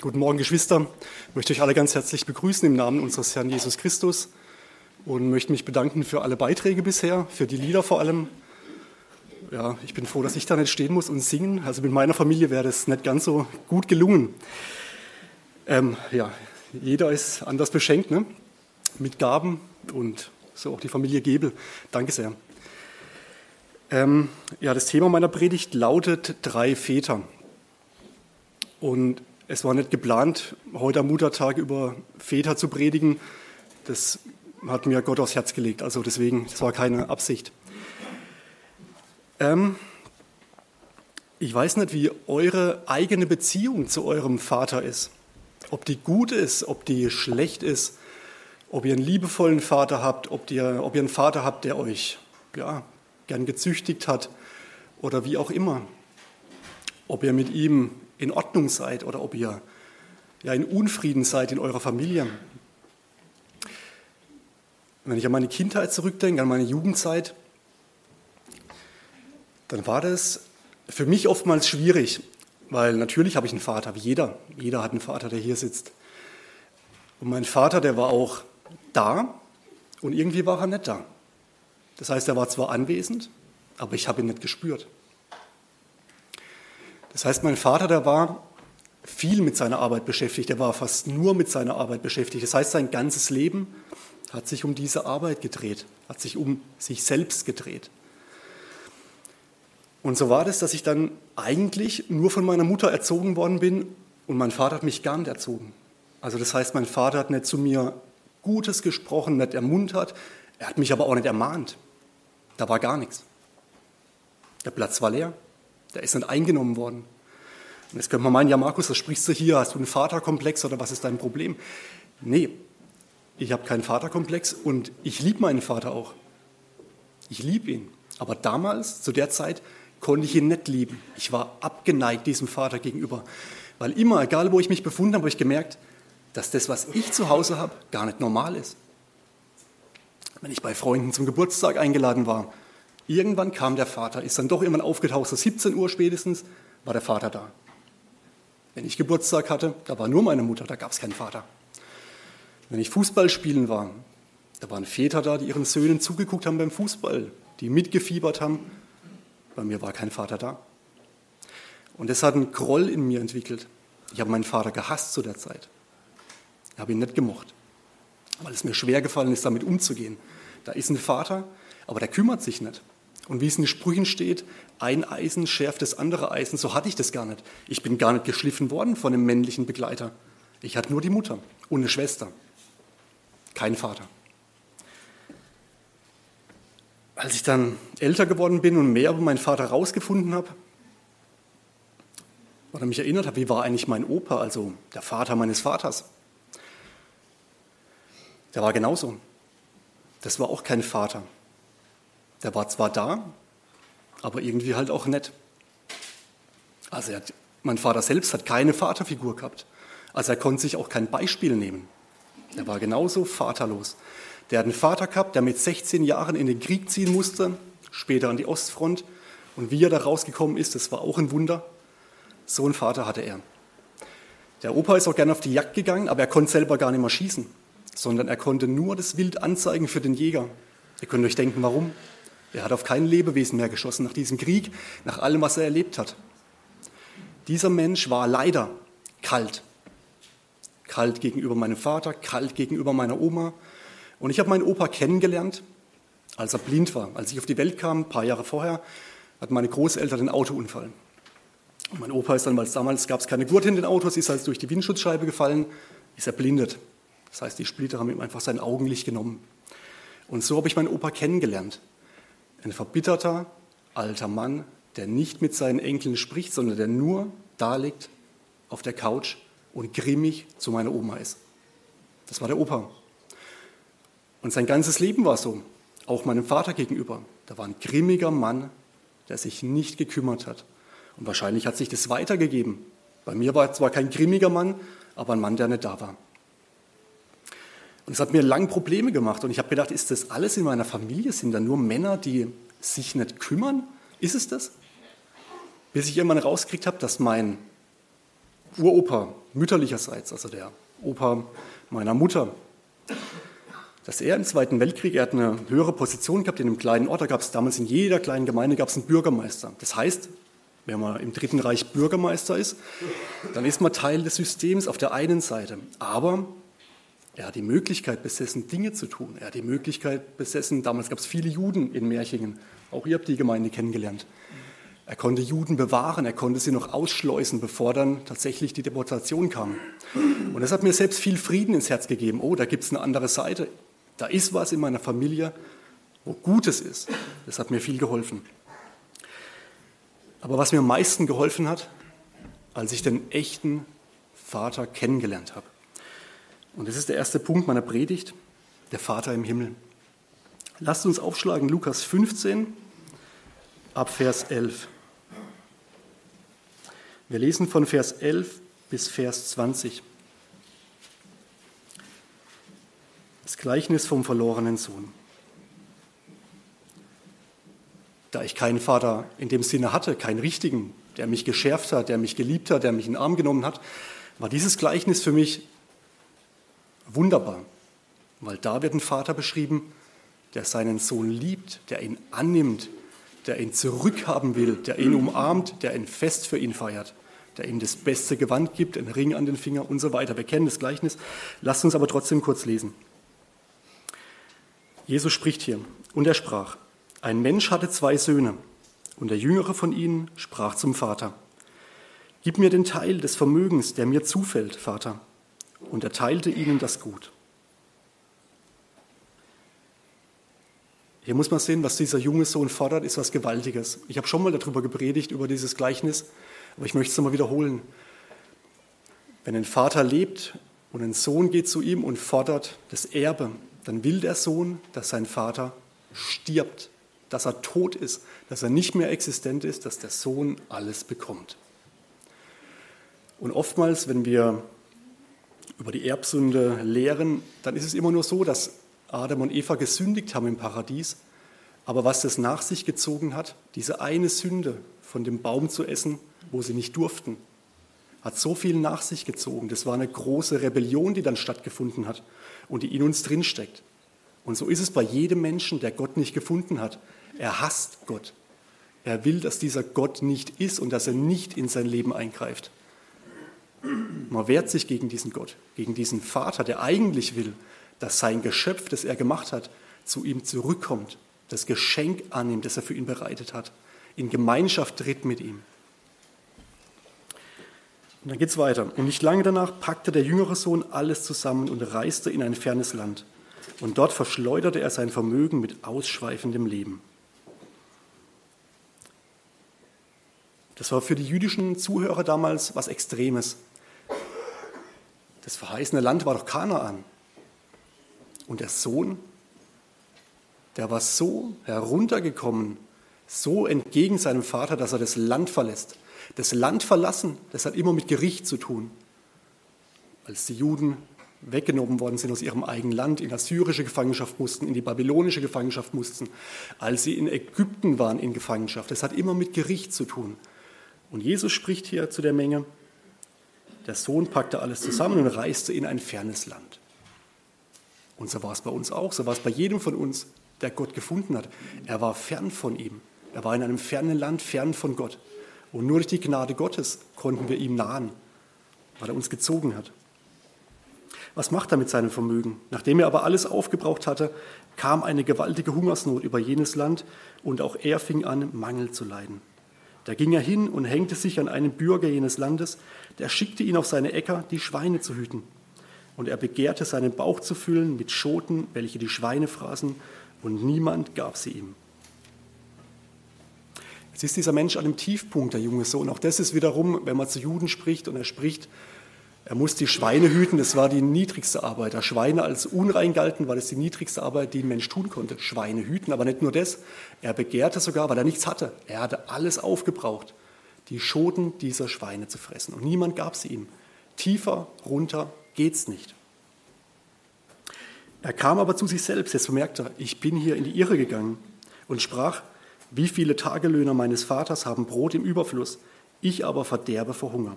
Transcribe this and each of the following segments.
Guten Morgen, Geschwister. Ich möchte euch alle ganz herzlich begrüßen im Namen unseres Herrn Jesus Christus und möchte mich bedanken für alle Beiträge bisher, für die Lieder vor allem. Ja, ich bin froh, dass ich da nicht stehen muss und singen. Also mit meiner Familie wäre das nicht ganz so gut gelungen. Ähm, ja, jeder ist anders beschenkt, ne? mit Gaben und so auch die Familie Gebel. Danke sehr. Ähm, ja, das Thema meiner Predigt lautet drei Väter. Und es war nicht geplant, heute am Muttertag über Väter zu predigen. Das hat mir Gott aufs Herz gelegt. Also deswegen, das war keine Absicht. Ähm, ich weiß nicht, wie eure eigene Beziehung zu eurem Vater ist. Ob die gut ist, ob die schlecht ist, ob ihr einen liebevollen Vater habt, ob ihr, ob ihr einen Vater habt, der euch ja, gern gezüchtigt hat oder wie auch immer. Ob ihr mit ihm in Ordnung seid oder ob ihr ja in Unfrieden seid in eurer Familie. Wenn ich an meine Kindheit zurückdenke, an meine Jugendzeit, dann war das für mich oftmals schwierig, weil natürlich habe ich einen Vater, wie jeder. Jeder hat einen Vater, der hier sitzt. Und mein Vater, der war auch da und irgendwie war er nicht da. Das heißt, er war zwar anwesend, aber ich habe ihn nicht gespürt. Das heißt, mein Vater, der war viel mit seiner Arbeit beschäftigt, er war fast nur mit seiner Arbeit beschäftigt. Das heißt, sein ganzes Leben hat sich um diese Arbeit gedreht, hat sich um sich selbst gedreht. Und so war das, dass ich dann eigentlich nur von meiner Mutter erzogen worden bin und mein Vater hat mich gar nicht erzogen. Also das heißt, mein Vater hat nicht zu mir Gutes gesprochen, nicht ermuntert, er hat mich aber auch nicht ermahnt. Da war gar nichts. Der Platz war leer. Der ist nicht eingenommen worden. Und jetzt könnte man meinen, ja Markus, das sprichst du hier, hast du einen Vaterkomplex oder was ist dein Problem? Nee, ich habe keinen Vaterkomplex und ich liebe meinen Vater auch. Ich liebe ihn. Aber damals, zu der Zeit, konnte ich ihn nicht lieben. Ich war abgeneigt diesem Vater gegenüber. Weil immer, egal wo ich mich befunden habe, habe ich gemerkt, dass das, was ich zu Hause habe, gar nicht normal ist. Wenn ich bei Freunden zum Geburtstag eingeladen war, Irgendwann kam der Vater, ist dann doch irgendwann aufgetaucht, so 17 Uhr spätestens war der Vater da. Wenn ich Geburtstag hatte, da war nur meine Mutter, da gab es keinen Vater. Wenn ich Fußball spielen war, da waren Väter da, die ihren Söhnen zugeguckt haben beim Fußball, die mitgefiebert haben. Bei mir war kein Vater da. Und das hat einen Groll in mir entwickelt. Ich habe meinen Vater gehasst zu der Zeit. Ich habe ihn nicht gemocht, weil es mir schwer gefallen ist, damit umzugehen. Da ist ein Vater, aber der kümmert sich nicht. Und wie es in den Sprüchen steht, ein Eisen schärft das andere Eisen, so hatte ich das gar nicht. Ich bin gar nicht geschliffen worden von einem männlichen Begleiter. Ich hatte nur die Mutter und eine Schwester, kein Vater. Als ich dann älter geworden bin und mehr über meinen Vater herausgefunden habe, oder mich erinnert habe, wie war eigentlich mein Opa, also der Vater meines Vaters, der war genauso. Das war auch kein Vater. Der war zwar da, aber irgendwie halt auch nett. Also hat, mein Vater selbst hat keine Vaterfigur gehabt. Also er konnte sich auch kein Beispiel nehmen. Er war genauso vaterlos. Der hat einen Vater gehabt, der mit 16 Jahren in den Krieg ziehen musste, später an die Ostfront. Und wie er da rausgekommen ist, das war auch ein Wunder. So einen Vater hatte er. Der Opa ist auch gerne auf die Jagd gegangen, aber er konnte selber gar nicht mehr schießen, sondern er konnte nur das Wild anzeigen für den Jäger. Ihr könnt euch denken, warum. Er hat auf kein Lebewesen mehr geschossen nach diesem Krieg, nach allem, was er erlebt hat. Dieser Mensch war leider kalt. Kalt gegenüber meinem Vater, kalt gegenüber meiner Oma. Und ich habe meinen Opa kennengelernt, als er blind war. Als ich auf die Welt kam, ein paar Jahre vorher, hatten meine Großeltern einen Autounfall. Und mein Opa ist dann, weil es damals gab es keine Gurte in den Autos, ist halt durch die Windschutzscheibe gefallen, ist erblindet. Das heißt, die Splitter haben ihm einfach sein Augenlicht genommen. Und so habe ich meinen Opa kennengelernt. Ein verbitterter alter Mann, der nicht mit seinen Enkeln spricht, sondern der nur da liegt auf der Couch und grimmig zu meiner Oma ist. Das war der Opa. Und sein ganzes Leben war so, auch meinem Vater gegenüber. Da war ein grimmiger Mann, der sich nicht gekümmert hat. Und wahrscheinlich hat sich das weitergegeben. Bei mir war zwar kein grimmiger Mann, aber ein Mann, der nicht da war. Und es hat mir lang Probleme gemacht. Und ich habe gedacht, ist das alles in meiner Familie? Sind da nur Männer, die sich nicht kümmern? Ist es das? Bis ich irgendwann rausgekriegt habe, dass mein Uropa mütterlicherseits, also der Opa meiner Mutter, dass er im Zweiten Weltkrieg, er hat eine höhere Position gehabt in einem kleinen Ort, da gab es damals in jeder kleinen Gemeinde gab es einen Bürgermeister. Das heißt, wenn man im Dritten Reich Bürgermeister ist, dann ist man Teil des Systems auf der einen Seite. Aber er hat die Möglichkeit besessen, Dinge zu tun. Er hat die Möglichkeit besessen, damals gab es viele Juden in Märchingen, auch ihr habt die Gemeinde kennengelernt. Er konnte Juden bewahren, er konnte sie noch ausschleusen, bevor dann tatsächlich die Deportation kam. Und das hat mir selbst viel Frieden ins Herz gegeben. Oh, da gibt es eine andere Seite. Da ist was in meiner Familie, wo Gutes ist. Das hat mir viel geholfen. Aber was mir am meisten geholfen hat, als ich den echten Vater kennengelernt habe. Und das ist der erste Punkt meiner Predigt, der Vater im Himmel. Lasst uns aufschlagen, Lukas 15 ab Vers 11. Wir lesen von Vers 11 bis Vers 20. Das Gleichnis vom verlorenen Sohn. Da ich keinen Vater in dem Sinne hatte, keinen richtigen, der mich geschärft hat, der mich geliebt hat, der mich in den Arm genommen hat, war dieses Gleichnis für mich wunderbar, weil da wird ein Vater beschrieben, der seinen Sohn liebt, der ihn annimmt, der ihn zurückhaben will, der ihn umarmt, der ein Fest für ihn feiert, der ihm das beste Gewand gibt, einen Ring an den Finger und so weiter. Wir kennen das Gleichnis. Lasst uns aber trotzdem kurz lesen. Jesus spricht hier und er sprach, ein Mensch hatte zwei Söhne und der jüngere von ihnen sprach zum Vater, Gib mir den Teil des Vermögens, der mir zufällt, Vater. Und er teilte ihnen das Gut. Hier muss man sehen, was dieser junge Sohn fordert, ist was Gewaltiges. Ich habe schon mal darüber gepredigt, über dieses Gleichnis, aber ich möchte es nochmal wiederholen. Wenn ein Vater lebt und ein Sohn geht zu ihm und fordert das Erbe, dann will der Sohn, dass sein Vater stirbt, dass er tot ist, dass er nicht mehr existent ist, dass der Sohn alles bekommt. Und oftmals, wenn wir über die Erbsünde lehren, dann ist es immer nur so, dass Adam und Eva gesündigt haben im Paradies. Aber was das nach sich gezogen hat, diese eine Sünde von dem Baum zu essen, wo sie nicht durften, hat so viel nach sich gezogen. Das war eine große Rebellion, die dann stattgefunden hat und die in uns drinsteckt. Und so ist es bei jedem Menschen, der Gott nicht gefunden hat. Er hasst Gott. Er will, dass dieser Gott nicht ist und dass er nicht in sein Leben eingreift. Man wehrt sich gegen diesen Gott, gegen diesen Vater, der eigentlich will, dass sein Geschöpf, das er gemacht hat, zu ihm zurückkommt, das Geschenk annimmt, das er für ihn bereitet hat, in Gemeinschaft tritt mit ihm. Und dann geht es weiter. Und nicht lange danach packte der jüngere Sohn alles zusammen und reiste in ein fernes Land. Und dort verschleuderte er sein Vermögen mit ausschweifendem Leben. Das war für die jüdischen Zuhörer damals was Extremes. Das verheißene Land war doch Kanaan. Und der Sohn, der war so heruntergekommen, so entgegen seinem Vater, dass er das Land verlässt. Das Land verlassen, das hat immer mit Gericht zu tun. Als die Juden weggenommen worden sind aus ihrem eigenen Land, in assyrische Gefangenschaft mussten, in die babylonische Gefangenschaft mussten, als sie in Ägypten waren in Gefangenschaft. Das hat immer mit Gericht zu tun. Und Jesus spricht hier zu der Menge, der Sohn packte alles zusammen und reiste in ein fernes Land. Und so war es bei uns auch, so war es bei jedem von uns, der Gott gefunden hat. Er war fern von ihm. Er war in einem fernen Land, fern von Gott. Und nur durch die Gnade Gottes konnten wir ihm nahen, weil er uns gezogen hat. Was macht er mit seinem Vermögen? Nachdem er aber alles aufgebraucht hatte, kam eine gewaltige Hungersnot über jenes Land und auch er fing an, Mangel zu leiden. Da ging er hin und hängte sich an einen Bürger jenes Landes, der schickte ihn auf seine Äcker, die Schweine zu hüten und er begehrte seinen Bauch zu füllen mit Schoten, welche die Schweine fraßen, und niemand gab sie ihm. Jetzt ist dieser Mensch an dem Tiefpunkt, der junge Sohn. Auch das ist wiederum, wenn man zu Juden spricht und er spricht, er muss die Schweine hüten, das war die niedrigste Arbeit. Da Schweine als unrein galten, war das die niedrigste Arbeit, die ein Mensch tun konnte. Schweine hüten, aber nicht nur das. Er begehrte sogar, weil er nichts hatte. Er hatte alles aufgebraucht, die Schoten dieser Schweine zu fressen. Und niemand gab sie ihm. Tiefer runter geht's nicht. Er kam aber zu sich selbst, jetzt bemerkte er, ich bin hier in die Irre gegangen und sprach, wie viele Tagelöhner meines Vaters haben Brot im Überfluss, ich aber verderbe vor Hunger.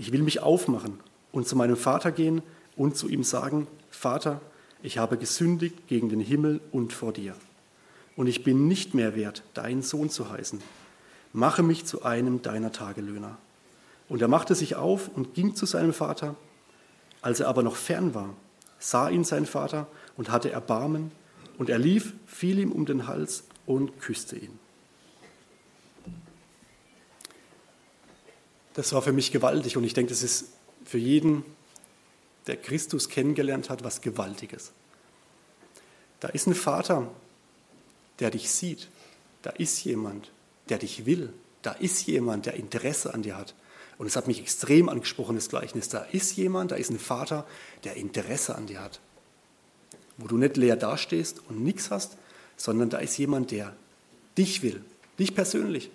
Ich will mich aufmachen und zu meinem Vater gehen und zu ihm sagen, Vater, ich habe gesündigt gegen den Himmel und vor dir. Und ich bin nicht mehr wert, dein Sohn zu heißen. Mache mich zu einem deiner Tagelöhner. Und er machte sich auf und ging zu seinem Vater. Als er aber noch fern war, sah ihn sein Vater und hatte Erbarmen, und er lief, fiel ihm um den Hals und küsste ihn. Das war für mich gewaltig und ich denke, das ist für jeden, der Christus kennengelernt hat, was Gewaltiges. Da ist ein Vater, der dich sieht. Da ist jemand, der dich will. Da ist jemand, der Interesse an dir hat. Und es hat mich extrem angesprochen, das Gleichnis. Da ist jemand, da ist ein Vater, der Interesse an dir hat. Wo du nicht leer dastehst und nichts hast, sondern da ist jemand, der dich will, dich persönlich.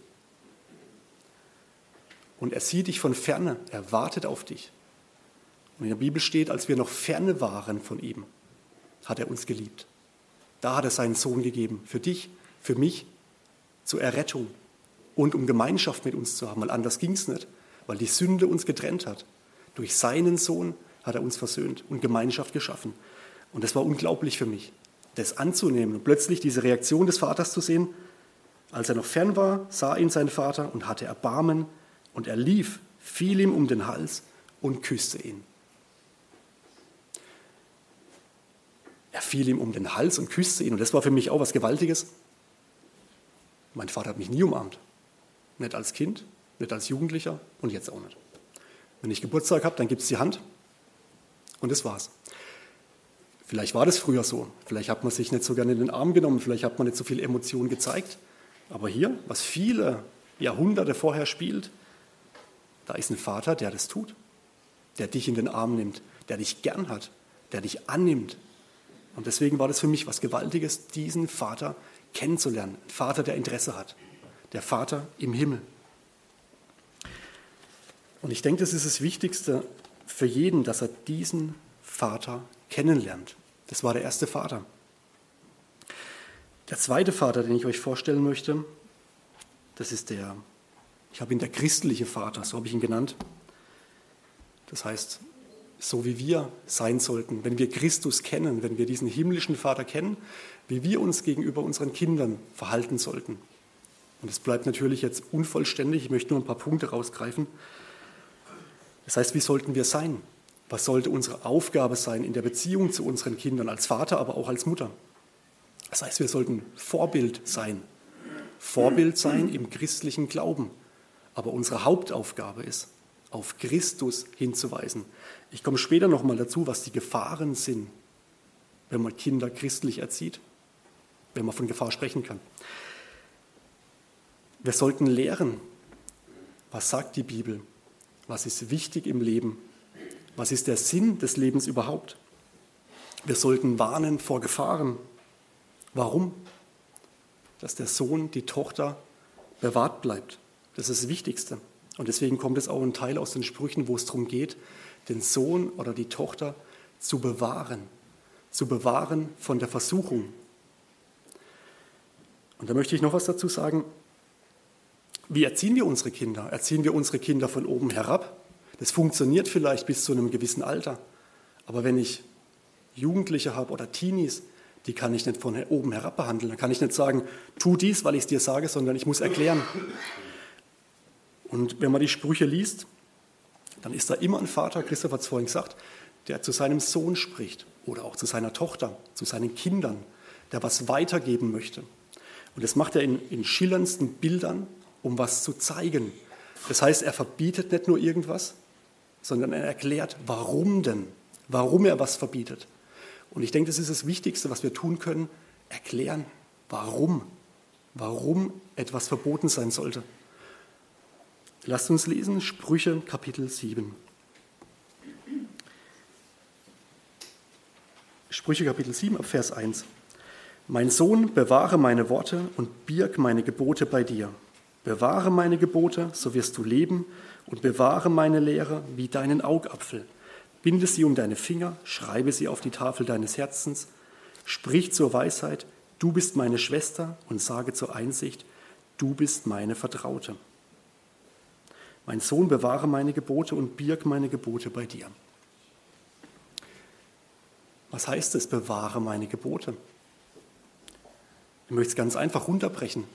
Und er sieht dich von ferne, er wartet auf dich. Und in der Bibel steht, als wir noch ferne waren von ihm, hat er uns geliebt. Da hat er seinen Sohn gegeben, für dich, für mich, zur Errettung und um Gemeinschaft mit uns zu haben, weil anders ging es nicht, weil die Sünde uns getrennt hat. Durch seinen Sohn hat er uns versöhnt und Gemeinschaft geschaffen. Und das war unglaublich für mich, das anzunehmen und plötzlich diese Reaktion des Vaters zu sehen. Als er noch fern war, sah ihn sein Vater und hatte Erbarmen und er lief, fiel ihm um den Hals und küsste ihn. Er fiel ihm um den Hals und küsste ihn. Und das war für mich auch was Gewaltiges. Mein Vater hat mich nie umarmt. Nicht als Kind, nicht als Jugendlicher und jetzt auch nicht. Wenn ich Geburtstag habe, dann gibt es die Hand und das war's. Vielleicht war das früher so. Vielleicht hat man sich nicht so gerne in den Arm genommen, vielleicht hat man nicht so viel Emotion gezeigt. Aber hier, was viele Jahrhunderte vorher spielt, da ist ein Vater, der das tut, der dich in den Arm nimmt, der dich gern hat, der dich annimmt, und deswegen war das für mich was Gewaltiges, diesen Vater kennenzulernen. Ein Vater, der Interesse hat. Der Vater im Himmel. Und ich denke, das ist das Wichtigste für jeden, dass er diesen Vater kennenlernt. Das war der erste Vater. Der zweite Vater, den ich euch vorstellen möchte, das ist der, ich habe ihn der christliche Vater, so habe ich ihn genannt. Das heißt, so wie wir sein sollten, wenn wir Christus kennen, wenn wir diesen himmlischen Vater kennen, wie wir uns gegenüber unseren Kindern verhalten sollten. Und es bleibt natürlich jetzt unvollständig, ich möchte nur ein paar Punkte rausgreifen. Das heißt, wie sollten wir sein? Was sollte unsere Aufgabe sein in der Beziehung zu unseren Kindern, als Vater, aber auch als Mutter? Das heißt, wir sollten Vorbild sein. Vorbild sein im christlichen Glauben. Aber unsere Hauptaufgabe ist, auf Christus hinzuweisen. Ich komme später nochmal dazu, was die Gefahren sind, wenn man Kinder christlich erzieht, wenn man von Gefahr sprechen kann. Wir sollten lehren, was sagt die Bibel, was ist wichtig im Leben, was ist der Sinn des Lebens überhaupt. Wir sollten warnen vor Gefahren. Warum? Dass der Sohn, die Tochter bewahrt bleibt. Das ist das Wichtigste. Und deswegen kommt es auch ein Teil aus den Sprüchen, wo es darum geht, den Sohn oder die Tochter zu bewahren, zu bewahren von der Versuchung. Und da möchte ich noch was dazu sagen. Wie erziehen wir unsere Kinder? Erziehen wir unsere Kinder von oben herab? Das funktioniert vielleicht bis zu einem gewissen Alter. Aber wenn ich Jugendliche habe oder Teenies, die kann ich nicht von oben herab behandeln. Da kann ich nicht sagen, tu dies, weil ich es dir sage, sondern ich muss erklären. Und wenn man die Sprüche liest, dann ist da immer ein Vater, Christoph hat es vorhin gesagt, der zu seinem Sohn spricht oder auch zu seiner Tochter, zu seinen Kindern, der was weitergeben möchte. Und das macht er in, in schillerndsten Bildern, um was zu zeigen. Das heißt, er verbietet nicht nur irgendwas, sondern er erklärt, warum denn, warum er was verbietet. Und ich denke, das ist das Wichtigste, was wir tun können, erklären, warum, warum etwas verboten sein sollte. Lasst uns lesen Sprüche Kapitel 7. Sprüche Kapitel 7 ab Vers 1. Mein Sohn, bewahre meine Worte und birg meine Gebote bei dir. Bewahre meine Gebote, so wirst du leben, und bewahre meine Lehre wie deinen Augapfel. Binde sie um deine Finger, schreibe sie auf die Tafel deines Herzens. Sprich zur Weisheit, du bist meine Schwester, und sage zur Einsicht, du bist meine Vertraute. Mein Sohn, bewahre meine Gebote und birg meine Gebote bei dir. Was heißt es, bewahre meine Gebote? Ich möchte es ganz einfach runterbrechen.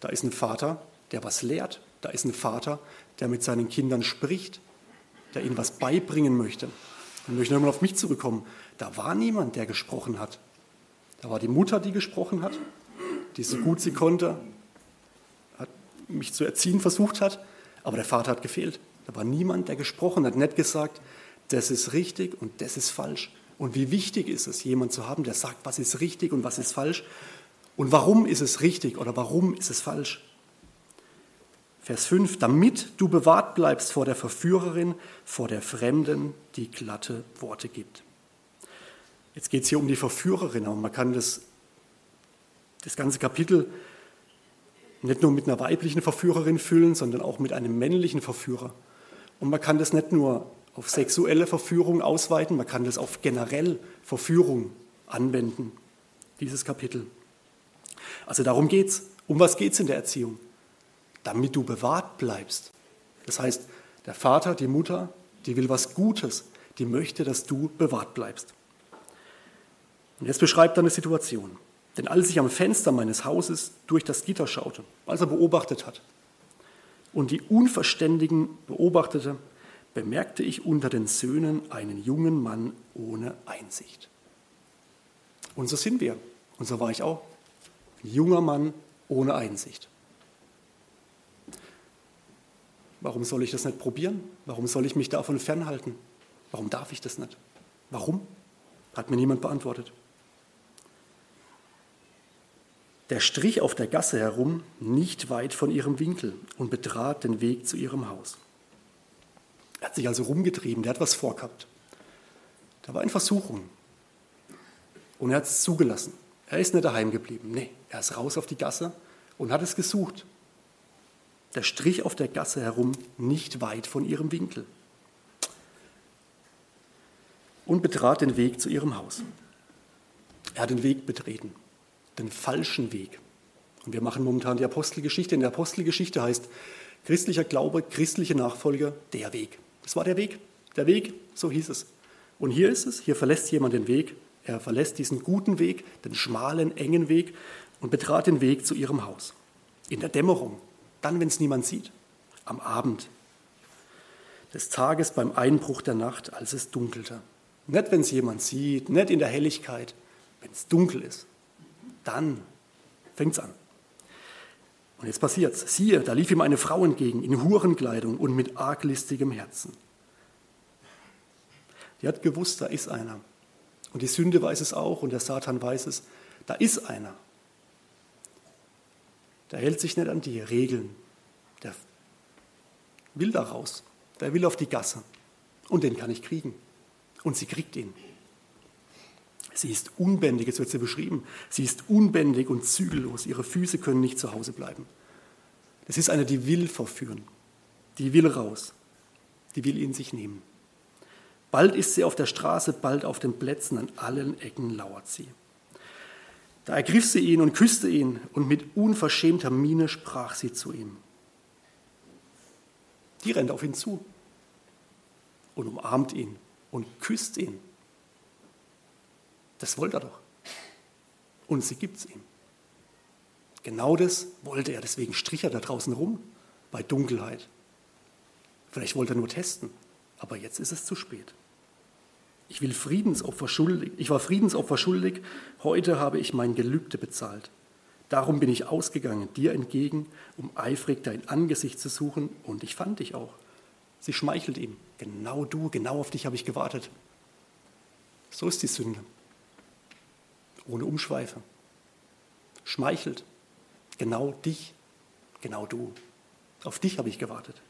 Da ist ein Vater, der was lehrt. Da ist ein Vater, der mit seinen Kindern spricht, der ihnen was beibringen möchte. Ich möchte nochmal auf mich zurückkommen. Da war niemand, der gesprochen hat. Da war die Mutter, die gesprochen hat, die so gut sie konnte, hat mich zu erziehen versucht hat, aber der Vater hat gefehlt. Da war niemand, der gesprochen hat, nicht gesagt, das ist richtig und das ist falsch. Und wie wichtig ist es, jemand zu haben, der sagt, was ist richtig und was ist falsch und warum ist es richtig oder warum ist es falsch. Vers 5, damit du bewahrt bleibst vor der Verführerin, vor der Fremden, die glatte Worte gibt. Jetzt geht es hier um die Verführerin, aber man kann das, das ganze Kapitel nicht nur mit einer weiblichen Verführerin füllen, sondern auch mit einem männlichen Verführer. Und man kann das nicht nur auf sexuelle Verführung ausweiten, man kann das auf generell Verführung anwenden, dieses Kapitel. Also darum geht es. Um was geht es in der Erziehung? damit du bewahrt bleibst. Das heißt, der Vater, die Mutter, die will was Gutes, die möchte, dass du bewahrt bleibst. Und jetzt beschreibt er eine Situation. Denn als ich am Fenster meines Hauses durch das Gitter schaute, als er beobachtet hat, und die Unverständigen beobachtete, bemerkte ich unter den Söhnen einen jungen Mann ohne Einsicht. Und so sind wir. Und so war ich auch. Ein junger Mann ohne Einsicht. Warum soll ich das nicht probieren? Warum soll ich mich davon fernhalten? Warum darf ich das nicht? Warum? Hat mir niemand beantwortet. Der strich auf der Gasse herum, nicht weit von ihrem Winkel, und betrat den Weg zu ihrem Haus. Er hat sich also rumgetrieben, der hat was vorgehabt. Da war eine Versuchung. Und er hat es zugelassen. Er ist nicht daheim geblieben. Nee, er ist raus auf die Gasse und hat es gesucht. Der strich auf der Gasse herum, nicht weit von ihrem Winkel. Und betrat den Weg zu ihrem Haus. Er hat den Weg betreten, den falschen Weg. Und wir machen momentan die Apostelgeschichte. In der Apostelgeschichte heißt christlicher Glaube, christliche Nachfolger, der Weg. Das war der Weg. Der Weg, so hieß es. Und hier ist es, hier verlässt jemand den Weg. Er verlässt diesen guten Weg, den schmalen, engen Weg und betrat den Weg zu ihrem Haus. In der Dämmerung, dann, wenn es niemand sieht, am Abend des Tages beim Einbruch der Nacht, als es dunkelte. Nicht, wenn es jemand sieht, nicht in der Helligkeit, wenn es dunkel ist. Dann fängt es an. Und jetzt passiert's. Siehe, da lief ihm eine Frau entgegen, in Hurenkleidung und mit arglistigem Herzen. Die hat gewusst, da ist einer. Und die Sünde weiß es auch und der Satan weiß es. Da ist einer. Der hält sich nicht an die Regeln. Der will da raus. Der will auf die Gasse. Und den kann ich kriegen. Und sie kriegt ihn. Sie ist unbändig, jetzt wird sie beschrieben. Sie ist unbändig und zügellos. Ihre Füße können nicht zu Hause bleiben. Das ist eine, die will verführen. Die will raus. Die will ihn sich nehmen. Bald ist sie auf der Straße, bald auf den Plätzen, an allen Ecken lauert sie. Da ergriff sie ihn und küsste ihn, und mit unverschämter Miene sprach sie zu ihm. Die rennt auf ihn zu und umarmt ihn und küsst ihn. Das wollte er doch. Und sie gibt es ihm. Genau das wollte er, deswegen strich er da draußen rum bei Dunkelheit. Vielleicht wollte er nur testen, aber jetzt ist es zu spät. Ich will Friedensopfer schuldig. Ich war Friedensopfer schuldig. Heute habe ich mein Gelübde bezahlt. Darum bin ich ausgegangen, dir entgegen, um eifrig dein Angesicht zu suchen, und ich fand dich auch. Sie schmeichelt ihm. Genau du, genau auf dich habe ich gewartet. So ist die Sünde. Ohne Umschweife. Schmeichelt. Genau dich, genau du. Auf dich habe ich gewartet.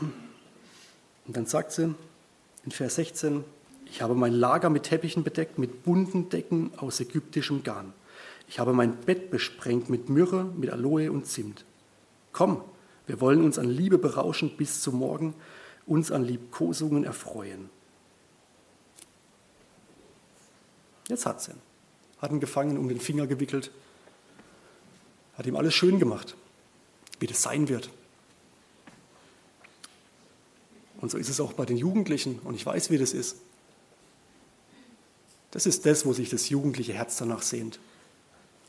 Und dann sagt sie in Vers 16, ich habe mein Lager mit Teppichen bedeckt, mit bunten Decken aus ägyptischem Garn. Ich habe mein Bett besprengt mit Myrrhe, mit Aloe und Zimt. Komm, wir wollen uns an Liebe berauschen bis zum Morgen, uns an Liebkosungen erfreuen. Jetzt hat sie ihn. Hat ihn gefangen, um den Finger gewickelt. Hat ihm alles schön gemacht, wie das sein wird. Und so ist es auch bei den Jugendlichen. Und ich weiß, wie das ist. Das ist das, wo sich das jugendliche Herz danach sehnt.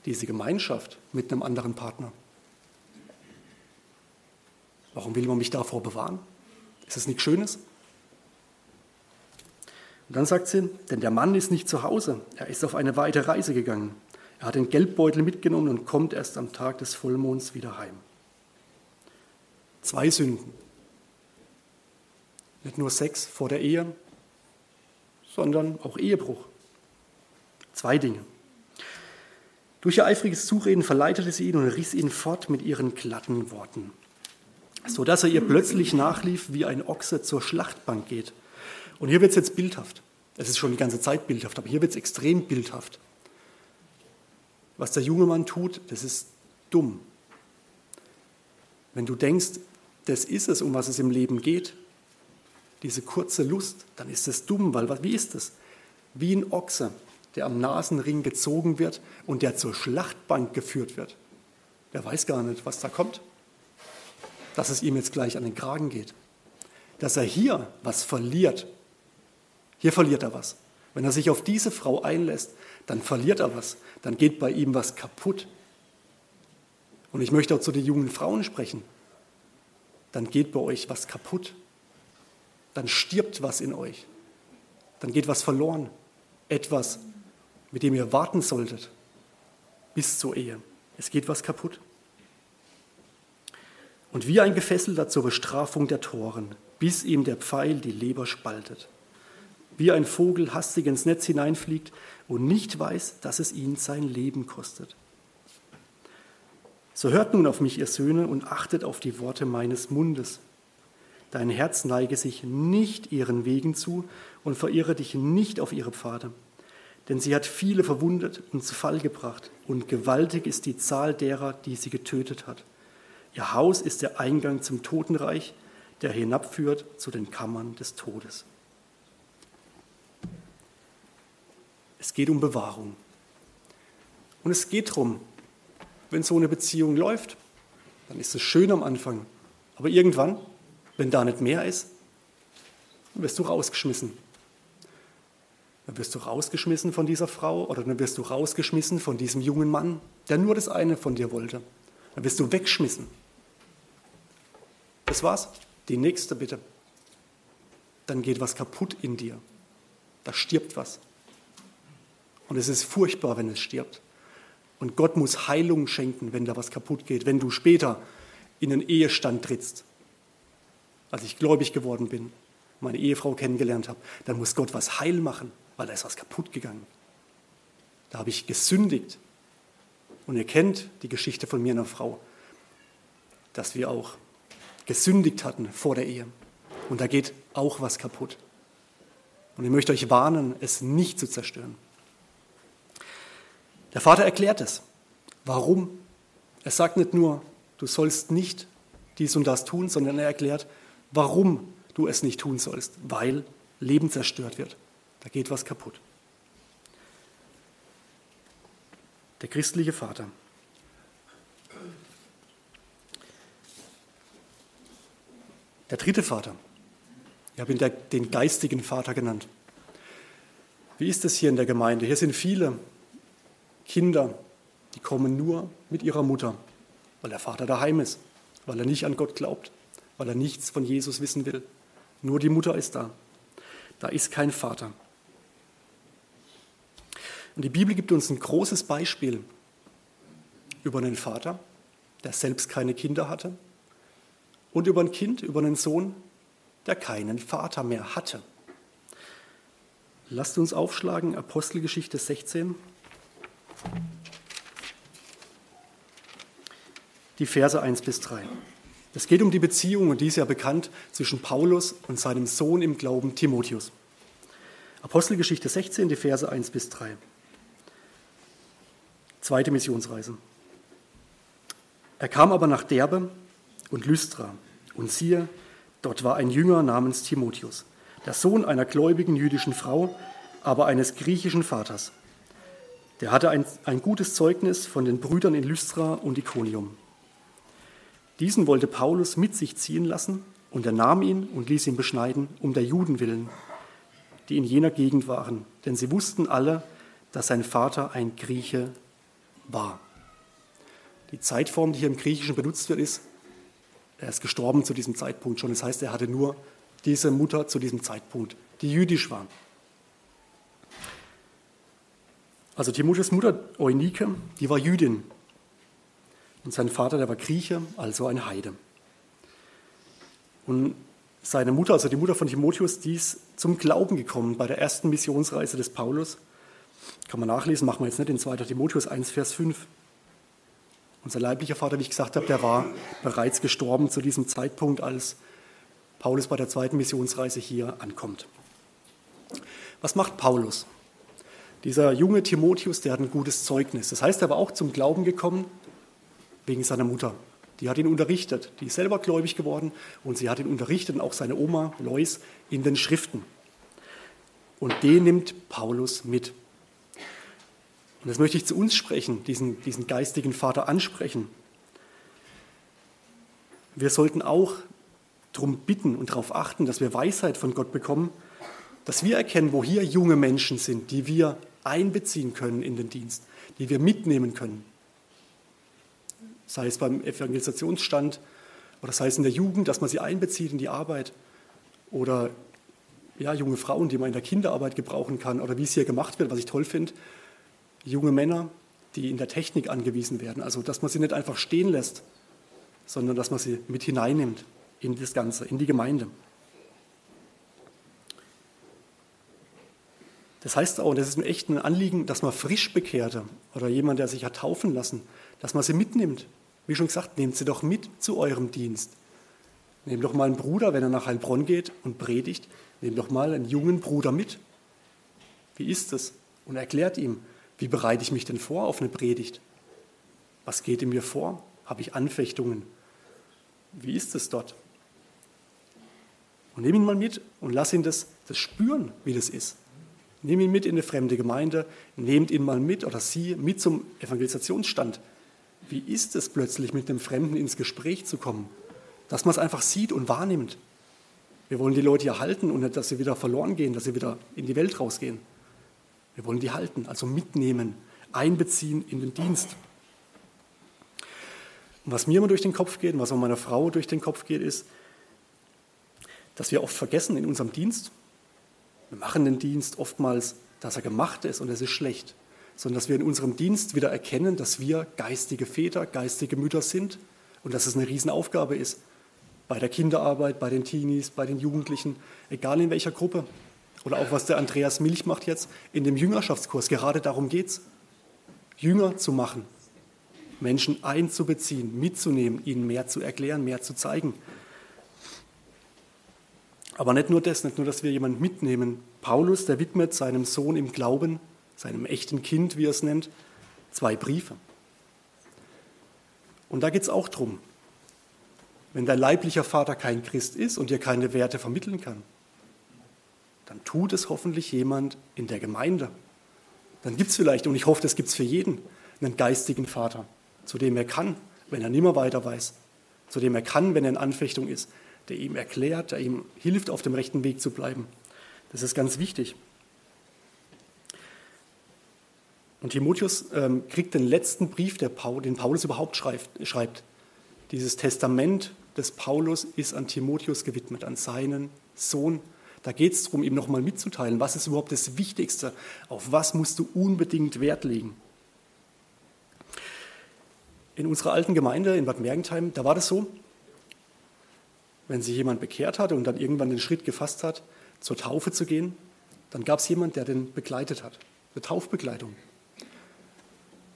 Diese Gemeinschaft mit einem anderen Partner. Warum will man mich davor bewahren? Ist das nichts Schönes? Und dann sagt sie, denn der Mann ist nicht zu Hause, er ist auf eine weite Reise gegangen. Er hat den Geldbeutel mitgenommen und kommt erst am Tag des Vollmonds wieder heim. Zwei Sünden. Nicht nur Sex vor der Ehe, sondern auch Ehebruch. Zwei Dinge. Durch ihr eifriges Zureden verleitete sie ihn und riss ihn fort mit ihren glatten Worten, so dass er ihr plötzlich nachlief, wie ein Ochse zur Schlachtbank geht. Und hier wird es jetzt bildhaft. Es ist schon die ganze Zeit bildhaft, aber hier wird es extrem bildhaft. Was der junge Mann tut, das ist dumm. Wenn du denkst, das ist es, um was es im Leben geht, diese kurze Lust, dann ist es dumm, weil wie ist es? Wie ein Ochse, der am Nasenring gezogen wird und der zur Schlachtbank geführt wird. Der weiß gar nicht, was da kommt. Dass es ihm jetzt gleich an den Kragen geht. Dass er hier was verliert. Hier verliert er was. Wenn er sich auf diese Frau einlässt, dann verliert er was. Dann geht bei ihm was kaputt. Und ich möchte auch zu den jungen Frauen sprechen. Dann geht bei euch was kaputt. Dann stirbt was in euch. Dann geht was verloren. Etwas, mit dem ihr warten solltet bis zur Ehe. Es geht was kaputt. Und wie ein Gefesselter zur Bestrafung der Toren, bis ihm der Pfeil die Leber spaltet. Wie ein Vogel hastig ins Netz hineinfliegt und nicht weiß, dass es ihn sein Leben kostet. So hört nun auf mich, ihr Söhne, und achtet auf die Worte meines Mundes. Dein Herz neige sich nicht ihren Wegen zu und verirre dich nicht auf ihre Pfade denn sie hat viele verwundet und zu Fall gebracht, und gewaltig ist die Zahl derer, die sie getötet hat. Ihr Haus ist der Eingang zum Totenreich, der hinabführt zu den Kammern des Todes. Es geht um Bewahrung. Und es geht darum, wenn so eine Beziehung läuft, dann ist es schön am Anfang. Aber irgendwann, wenn da nicht mehr ist, dann wirst du rausgeschmissen. Dann wirst du rausgeschmissen von dieser Frau oder dann wirst du rausgeschmissen von diesem jungen Mann, der nur das eine von dir wollte. Dann wirst du weggeschmissen. Das war's. Die nächste bitte. Dann geht was kaputt in dir. Da stirbt was. Und es ist furchtbar, wenn es stirbt. Und Gott muss Heilung schenken, wenn da was kaputt geht, wenn du später in einen Ehestand trittst. Als ich gläubig geworden bin, meine Ehefrau kennengelernt habe, dann muss Gott was heil machen weil da ist was kaputt gegangen. Da habe ich gesündigt. Und ihr kennt die Geschichte von mir und einer Frau, dass wir auch gesündigt hatten vor der Ehe. Und da geht auch was kaputt. Und ich möchte euch warnen, es nicht zu zerstören. Der Vater erklärt es. Warum? Er sagt nicht nur, du sollst nicht dies und das tun, sondern er erklärt, warum du es nicht tun sollst, weil Leben zerstört wird. Da geht was kaputt. Der christliche Vater. Der dritte Vater. Ich habe ihn der, den geistigen Vater genannt. Wie ist es hier in der Gemeinde? Hier sind viele Kinder, die kommen nur mit ihrer Mutter, weil der Vater daheim ist, weil er nicht an Gott glaubt, weil er nichts von Jesus wissen will. Nur die Mutter ist da. Da ist kein Vater. Und die Bibel gibt uns ein großes Beispiel über einen Vater, der selbst keine Kinder hatte, und über ein Kind, über einen Sohn, der keinen Vater mehr hatte. Lasst uns aufschlagen, Apostelgeschichte 16. Die Verse 1 bis 3. Es geht um die Beziehung, und die ist ja bekannt, zwischen Paulus und seinem Sohn im Glauben Timotheus. Apostelgeschichte 16, die Verse 1 bis 3. Zweite Missionsreise. Er kam aber nach Derbe und Lystra und siehe, dort war ein Jünger namens Timotheus, der Sohn einer gläubigen jüdischen Frau, aber eines griechischen Vaters. Der hatte ein, ein gutes Zeugnis von den Brüdern in Lystra und Iconium. Diesen wollte Paulus mit sich ziehen lassen, und er nahm ihn und ließ ihn beschneiden, um der Juden willen, die in jener Gegend waren, denn sie wussten alle, dass sein Vater ein Grieche war. Die Zeitform, die hier im Griechischen benutzt wird, ist, er ist gestorben zu diesem Zeitpunkt schon. Das heißt, er hatte nur diese Mutter zu diesem Zeitpunkt, die jüdisch war. Also Timotheus Mutter Eunike, die war Jüdin. Und sein Vater, der war Grieche, also ein Heide. Und seine Mutter, also die Mutter von Timotheus, die ist zum Glauben gekommen bei der ersten Missionsreise des Paulus. Kann man nachlesen, machen wir jetzt nicht in 2. Timotheus 1, Vers 5. Unser leiblicher Vater, wie ich gesagt habe, der war bereits gestorben zu diesem Zeitpunkt, als Paulus bei der zweiten Missionsreise hier ankommt. Was macht Paulus? Dieser junge Timotheus, der hat ein gutes Zeugnis. Das heißt, er war auch zum Glauben gekommen wegen seiner Mutter. Die hat ihn unterrichtet. Die ist selber gläubig geworden und sie hat ihn unterrichtet und auch seine Oma Lois in den Schriften. Und den nimmt Paulus mit. Und das möchte ich zu uns sprechen, diesen, diesen geistigen Vater ansprechen. Wir sollten auch darum bitten und darauf achten, dass wir Weisheit von Gott bekommen, dass wir erkennen, wo hier junge Menschen sind, die wir einbeziehen können in den Dienst, die wir mitnehmen können. Sei es beim Evangelisationsstand oder sei es in der Jugend, dass man sie einbezieht in die Arbeit oder ja, junge Frauen, die man in der Kinderarbeit gebrauchen kann oder wie es hier gemacht wird, was ich toll finde, junge Männer, die in der Technik angewiesen werden. Also, dass man sie nicht einfach stehen lässt, sondern dass man sie mit hineinnimmt in das Ganze, in die Gemeinde. Das heißt auch, das ist mir echt ein Anliegen, dass man frisch bekehrte oder jemand, der sich hat taufen lassen, dass man sie mitnimmt. Wie schon gesagt, nehmt sie doch mit zu eurem Dienst. Nehmt doch mal einen Bruder, wenn er nach Heilbronn geht und predigt, nehmt doch mal einen jungen Bruder mit. Wie ist es? Und erklärt ihm, wie bereite ich mich denn vor auf eine Predigt? Was geht in mir vor? Habe ich Anfechtungen? Wie ist es dort? Und nimm ihn mal mit und lass ihn das, das spüren, wie das ist. Nimm ihn mit in eine fremde Gemeinde, nehmt ihn mal mit oder sie mit zum Evangelisationsstand. Wie ist es plötzlich, mit einem Fremden ins Gespräch zu kommen? Dass man es einfach sieht und wahrnimmt. Wir wollen die Leute ja halten und nicht, dass sie wieder verloren gehen, dass sie wieder in die Welt rausgehen. Wir wollen die halten, also mitnehmen, einbeziehen in den Dienst. Und was mir immer durch den Kopf geht und was auch meiner Frau durch den Kopf geht, ist, dass wir oft vergessen in unserem Dienst, wir machen den Dienst oftmals, dass er gemacht ist und es ist schlecht, sondern dass wir in unserem Dienst wieder erkennen, dass wir geistige Väter, geistige Mütter sind und dass es eine Riesenaufgabe ist. Bei der Kinderarbeit, bei den Teenies, bei den Jugendlichen, egal in welcher Gruppe. Oder auch was der Andreas Milch macht jetzt in dem Jüngerschaftskurs. Gerade darum geht es, Jünger zu machen, Menschen einzubeziehen, mitzunehmen, ihnen mehr zu erklären, mehr zu zeigen. Aber nicht nur das, nicht nur, dass wir jemanden mitnehmen. Paulus, der widmet seinem Sohn im Glauben, seinem echten Kind, wie er es nennt, zwei Briefe. Und da geht es auch darum, wenn dein leiblicher Vater kein Christ ist und dir keine Werte vermitteln kann, dann tut es hoffentlich jemand in der Gemeinde. Dann gibt es vielleicht, und ich hoffe, das gibt es für jeden, einen geistigen Vater, zu dem er kann, wenn er nimmer weiter weiß, zu dem er kann, wenn er in Anfechtung ist, der ihm erklärt, der ihm hilft, auf dem rechten Weg zu bleiben. Das ist ganz wichtig. Und Timotheus ähm, kriegt den letzten Brief, Paul, den Paulus überhaupt schreibt, schreibt. Dieses Testament des Paulus ist an Timotheus gewidmet, an seinen Sohn da geht es darum, ihm nochmal mitzuteilen, was ist überhaupt das Wichtigste, auf was musst du unbedingt Wert legen. In unserer alten Gemeinde in Bad Mergentheim, da war das so, wenn sich jemand bekehrt hatte und dann irgendwann den Schritt gefasst hat, zur Taufe zu gehen, dann gab es jemand, der den begleitet hat, eine Taufbegleitung.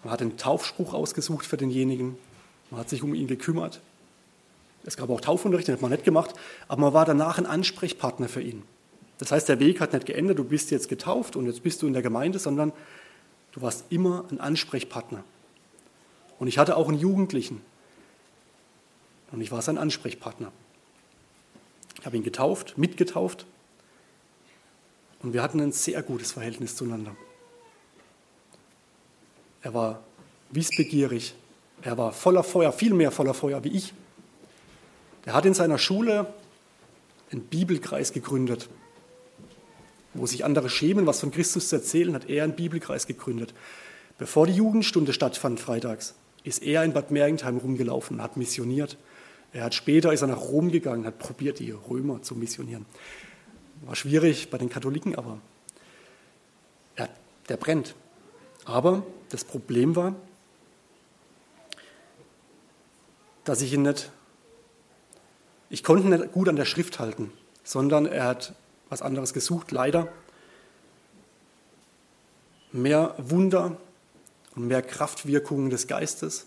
Man hat einen Taufspruch ausgesucht für denjenigen, man hat sich um ihn gekümmert. Es gab auch Taufunterricht, den hat man nicht gemacht, aber man war danach ein Ansprechpartner für ihn. Das heißt, der Weg hat nicht geändert, du bist jetzt getauft und jetzt bist du in der Gemeinde, sondern du warst immer ein Ansprechpartner. Und ich hatte auch einen Jugendlichen und ich war sein Ansprechpartner. Ich habe ihn getauft, mitgetauft und wir hatten ein sehr gutes Verhältnis zueinander. er war wissbegierig, er war voller Feuer, viel mehr voller Feuer wie ich. Er hat in seiner Schule einen Bibelkreis gegründet. Wo sich andere schämen, was von Christus zu erzählen, hat er einen Bibelkreis gegründet. Bevor die Jugendstunde stattfand freitags, ist er in Bad Mergentheim rumgelaufen und hat missioniert. Er hat später ist er nach Rom gegangen, hat probiert, die Römer zu missionieren. War schwierig bei den Katholiken, aber er, der brennt. Aber das Problem war, dass ich ihn nicht, ich konnte ihn nicht gut an der Schrift halten, sondern er hat was anderes gesucht, leider. Mehr Wunder und mehr Kraftwirkungen des Geistes.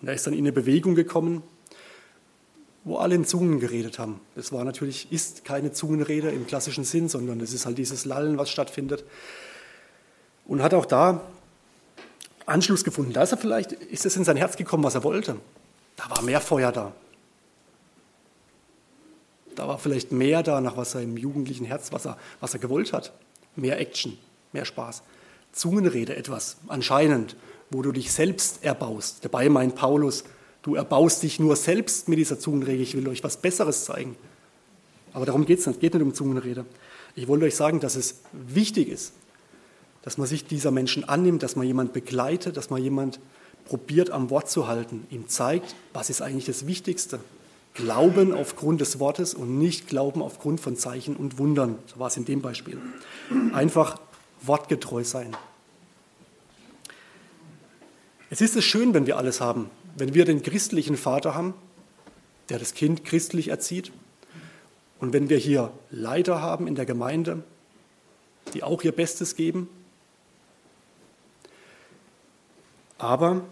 Und er ist dann in eine Bewegung gekommen, wo alle in Zungen geredet haben. Das war natürlich, ist keine Zungenrede im klassischen Sinn, sondern es ist halt dieses Lallen, was stattfindet. Und hat auch da Anschluss gefunden. Da ist er vielleicht, ist es in sein Herz gekommen, was er wollte. Da war mehr Feuer da. Da war vielleicht mehr da, nach was er im jugendlichen Herz, was er, was er gewollt hat. Mehr Action, mehr Spaß. Zungenrede etwas, anscheinend, wo du dich selbst erbaust. Dabei meint Paulus, Du erbaust dich nur selbst mit dieser Zungenrede. Ich will euch was Besseres zeigen. Aber darum geht es nicht. Es geht nicht um Zungenrede. Ich wollte euch sagen, dass es wichtig ist, dass man sich dieser Menschen annimmt, dass man jemand begleitet, dass man jemand probiert, am Wort zu halten, ihm zeigt, was ist eigentlich das Wichtigste. Glauben aufgrund des Wortes und nicht Glauben aufgrund von Zeichen und Wundern. So war es in dem Beispiel. Einfach wortgetreu sein. Es ist es schön, wenn wir alles haben wenn wir den christlichen Vater haben, der das Kind christlich erzieht, und wenn wir hier Leiter haben in der Gemeinde, die auch ihr Bestes geben, aber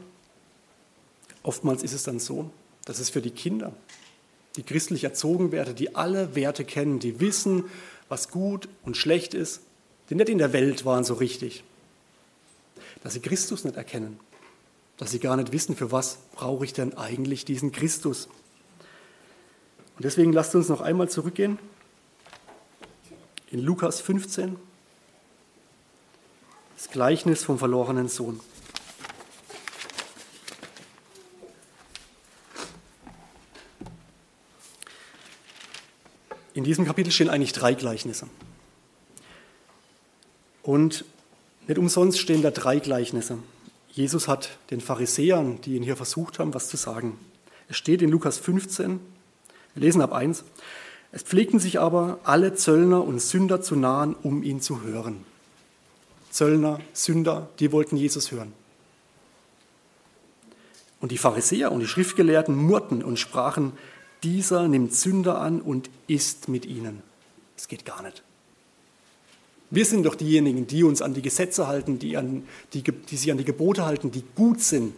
oftmals ist es dann so, dass es für die Kinder, die christlich erzogen werden, die alle Werte kennen, die wissen, was gut und schlecht ist, die nicht in der Welt waren so richtig, dass sie Christus nicht erkennen dass sie gar nicht wissen, für was brauche ich denn eigentlich diesen Christus. Und deswegen lasst uns noch einmal zurückgehen in Lukas 15, das Gleichnis vom verlorenen Sohn. In diesem Kapitel stehen eigentlich drei Gleichnisse. Und nicht umsonst stehen da drei Gleichnisse. Jesus hat den Pharisäern, die ihn hier versucht haben, was zu sagen. Es steht in Lukas 15, wir lesen ab 1. Es pflegten sich aber alle Zöllner und Sünder zu nahen, um ihn zu hören. Zöllner, Sünder, die wollten Jesus hören. Und die Pharisäer und die Schriftgelehrten murrten und sprachen, dieser nimmt Sünder an und isst mit ihnen. Es geht gar nicht. Wir sind doch diejenigen, die uns an die Gesetze halten, die, an, die, die sich an die Gebote halten, die gut sind,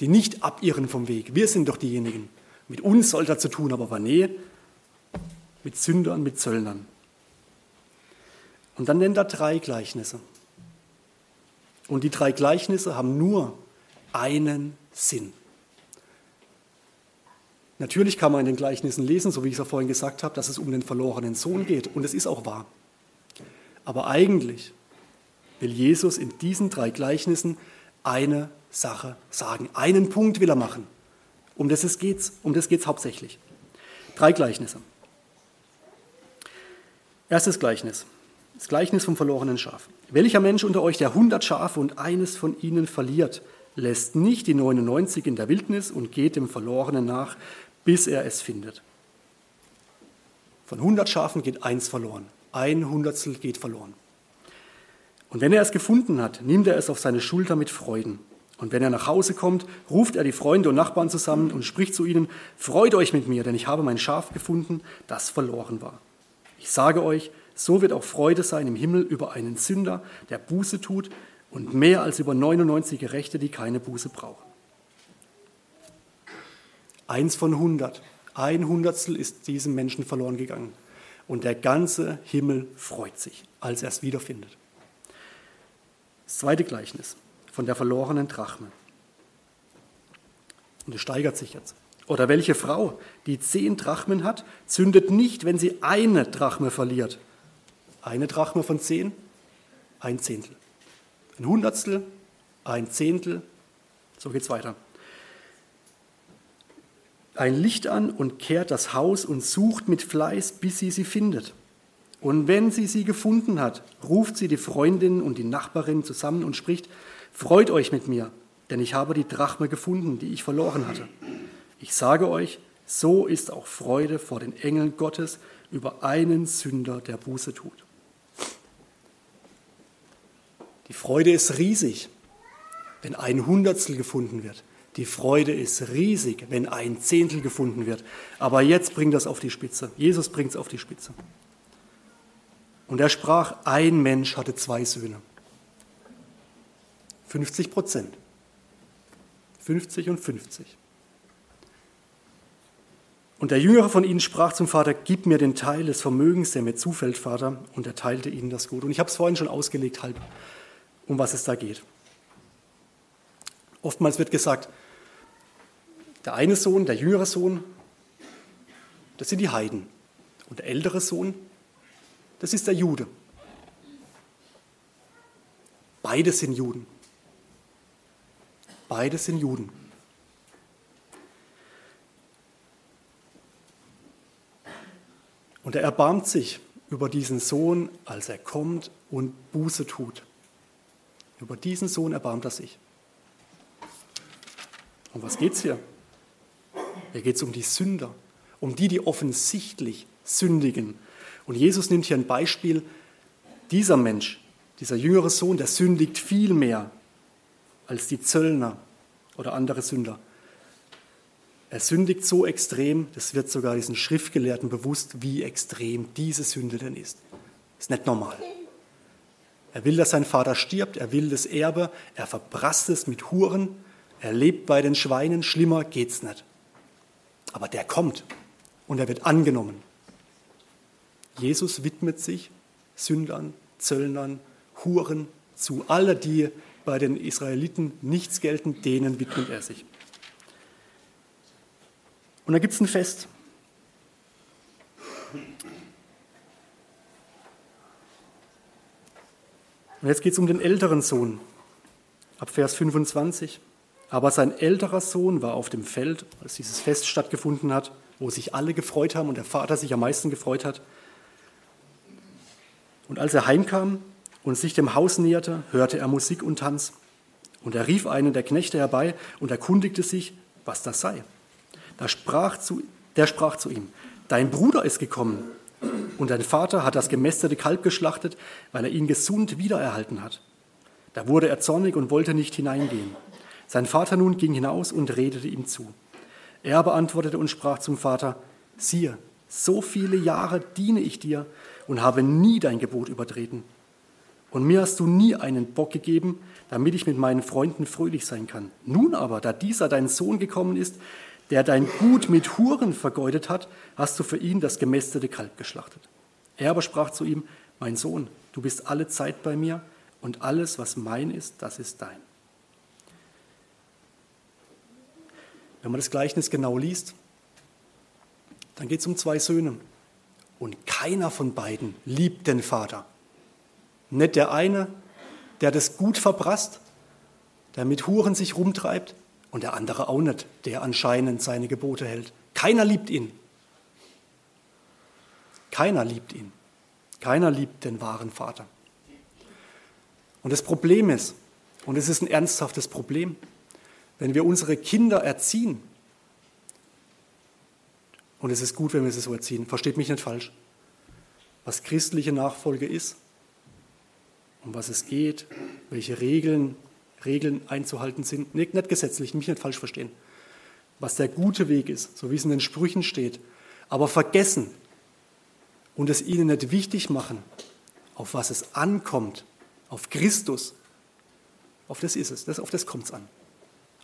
die nicht abirren vom Weg. Wir sind doch diejenigen. Mit uns soll er zu tun, aber war nee, mit Sündern, mit Zöllnern. Und dann nennt er drei Gleichnisse. Und die drei Gleichnisse haben nur einen Sinn. Natürlich kann man in den Gleichnissen lesen, so wie ich es ja vorhin gesagt habe, dass es um den verlorenen Sohn geht. Und es ist auch wahr. Aber eigentlich will Jesus in diesen drei Gleichnissen eine Sache sagen. Einen Punkt will er machen. Um das es geht, um das geht es hauptsächlich. Drei Gleichnisse. Erstes Gleichnis. Das Gleichnis vom verlorenen Schaf. Welcher Mensch unter euch, der hundert Schafe und eines von ihnen verliert, lässt nicht die 99 in der Wildnis und geht dem Verlorenen nach, bis er es findet. Von hundert Schafen geht eins verloren. Ein Hundertstel geht verloren. Und wenn er es gefunden hat, nimmt er es auf seine Schulter mit Freuden. Und wenn er nach Hause kommt, ruft er die Freunde und Nachbarn zusammen und spricht zu ihnen, Freut euch mit mir, denn ich habe mein Schaf gefunden, das verloren war. Ich sage euch, so wird auch Freude sein im Himmel über einen Sünder, der Buße tut, und mehr als über 99 Gerechte, die keine Buße brauchen. Eins von hundert. Ein Hundertstel ist diesem Menschen verloren gegangen und der ganze Himmel freut sich, als er es wiederfindet. Das zweite Gleichnis von der verlorenen Drachme. Und es steigert sich jetzt. Oder welche Frau, die zehn Drachmen hat, zündet nicht, wenn sie eine Drachme verliert. Eine Drachme von zehn, ein Zehntel. Ein Hundertstel ein Zehntel, so geht's weiter. Ein Licht an und kehrt das Haus und sucht mit Fleiß, bis sie sie findet. Und wenn sie sie gefunden hat, ruft sie die Freundin und die Nachbarin zusammen und spricht, Freut euch mit mir, denn ich habe die Drachme gefunden, die ich verloren hatte. Ich sage euch, so ist auch Freude vor den Engeln Gottes über einen Sünder, der Buße tut. Die Freude ist riesig, wenn ein Hundertstel gefunden wird. Die Freude ist riesig, wenn ein Zehntel gefunden wird. Aber jetzt bringt das auf die Spitze. Jesus bringt es auf die Spitze. Und er sprach, ein Mensch hatte zwei Söhne. 50 Prozent. 50 und 50. Und der Jüngere von ihnen sprach zum Vater, gib mir den Teil des Vermögens, der mir zufällt, Vater. Und er teilte ihnen das Gut. Und ich habe es vorhin schon ausgelegt, halb, um was es da geht. Oftmals wird gesagt, der eine Sohn, der jüngere Sohn, das sind die Heiden. Und der ältere Sohn, das ist der Jude. Beide sind Juden. Beide sind Juden. Und er erbarmt sich über diesen Sohn, als er kommt und Buße tut. Über diesen Sohn erbarmt er sich. Um was geht es hier? Hier geht es um die Sünder, um die, die offensichtlich sündigen. Und Jesus nimmt hier ein Beispiel. Dieser Mensch, dieser jüngere Sohn, der sündigt viel mehr als die Zöllner oder andere Sünder. Er sündigt so extrem, das wird sogar diesen Schriftgelehrten bewusst, wie extrem diese Sünde denn ist. Ist nicht normal. Er will, dass sein Vater stirbt, er will das Erbe, er verprasst es mit Huren, er lebt bei den Schweinen, schlimmer geht's nicht. Aber der kommt und er wird angenommen. Jesus widmet sich Sündern, Zöllnern, Huren zu. Alle, die bei den Israeliten nichts gelten, denen widmet er sich. Und da gibt es ein Fest. Und jetzt geht es um den älteren Sohn, ab Vers 25. Aber sein älterer Sohn war auf dem Feld, als dieses Fest stattgefunden hat, wo sich alle gefreut haben und der Vater sich am meisten gefreut hat. Und als er heimkam und sich dem Haus näherte, hörte er Musik und Tanz. Und er rief einen der Knechte herbei und erkundigte sich, was das sei. Da sprach zu, der sprach zu ihm, dein Bruder ist gekommen und dein Vater hat das gemästete Kalb geschlachtet, weil er ihn gesund wiedererhalten hat. Da wurde er zornig und wollte nicht hineingehen. Sein Vater nun ging hinaus und redete ihm zu. Er aber antwortete und sprach zum Vater, siehe, so viele Jahre diene ich dir und habe nie dein Gebot übertreten. Und mir hast du nie einen Bock gegeben, damit ich mit meinen Freunden fröhlich sein kann. Nun aber, da dieser dein Sohn gekommen ist, der dein Gut mit Huren vergeudet hat, hast du für ihn das gemästete Kalb geschlachtet. Er aber sprach zu ihm, mein Sohn, du bist alle Zeit bei mir und alles, was mein ist, das ist dein. Wenn man das Gleichnis genau liest, dann geht es um zwei Söhne. Und keiner von beiden liebt den Vater. Nicht der eine, der das Gut verprasst, der mit Huren sich rumtreibt, und der andere auch nicht, der anscheinend seine Gebote hält. Keiner liebt ihn. Keiner liebt ihn. Keiner liebt den wahren Vater. Und das Problem ist, und es ist ein ernsthaftes Problem, wenn wir unsere Kinder erziehen, und es ist gut, wenn wir sie so erziehen, versteht mich nicht falsch, was christliche Nachfolge ist, um was es geht, welche Regeln Regeln einzuhalten sind. Nicht, nicht gesetzlich, mich nicht falsch verstehen. Was der gute Weg ist, so wie es in den Sprüchen steht. Aber vergessen und es ihnen nicht wichtig machen, auf was es ankommt, auf Christus. Auf das ist es, das, auf das kommt es an.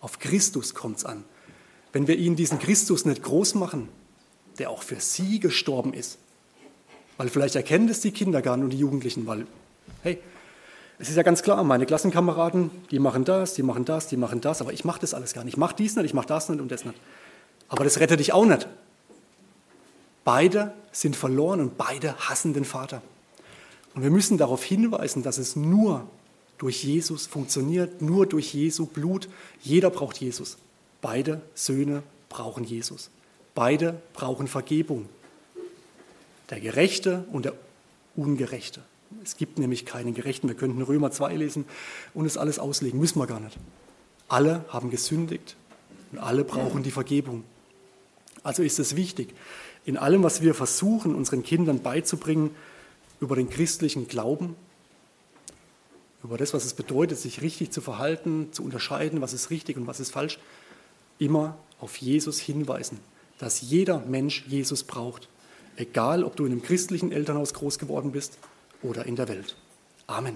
Auf Christus kommt es an. Wenn wir ihnen diesen Christus nicht groß machen, der auch für sie gestorben ist, weil vielleicht erkennen das die Kinder gar und die Jugendlichen, weil, hey, es ist ja ganz klar, meine Klassenkameraden, die machen das, die machen das, die machen das, aber ich mache das alles gar nicht. Ich mache dies nicht, ich mache das nicht und das nicht. Aber das rettet dich auch nicht. Beide sind verloren und beide hassen den Vater. Und wir müssen darauf hinweisen, dass es nur durch Jesus, funktioniert nur durch Jesu Blut. Jeder braucht Jesus. Beide Söhne brauchen Jesus. Beide brauchen Vergebung. Der Gerechte und der Ungerechte. Es gibt nämlich keinen Gerechten. Wir könnten Römer 2 lesen und es alles auslegen. Müssen wir gar nicht. Alle haben gesündigt und alle brauchen die Vergebung. Also ist es wichtig, in allem, was wir versuchen, unseren Kindern beizubringen, über den christlichen Glauben, über das, was es bedeutet, sich richtig zu verhalten, zu unterscheiden, was ist richtig und was ist falsch, immer auf Jesus hinweisen, dass jeder Mensch Jesus braucht, egal ob du in einem christlichen Elternhaus groß geworden bist oder in der Welt. Amen.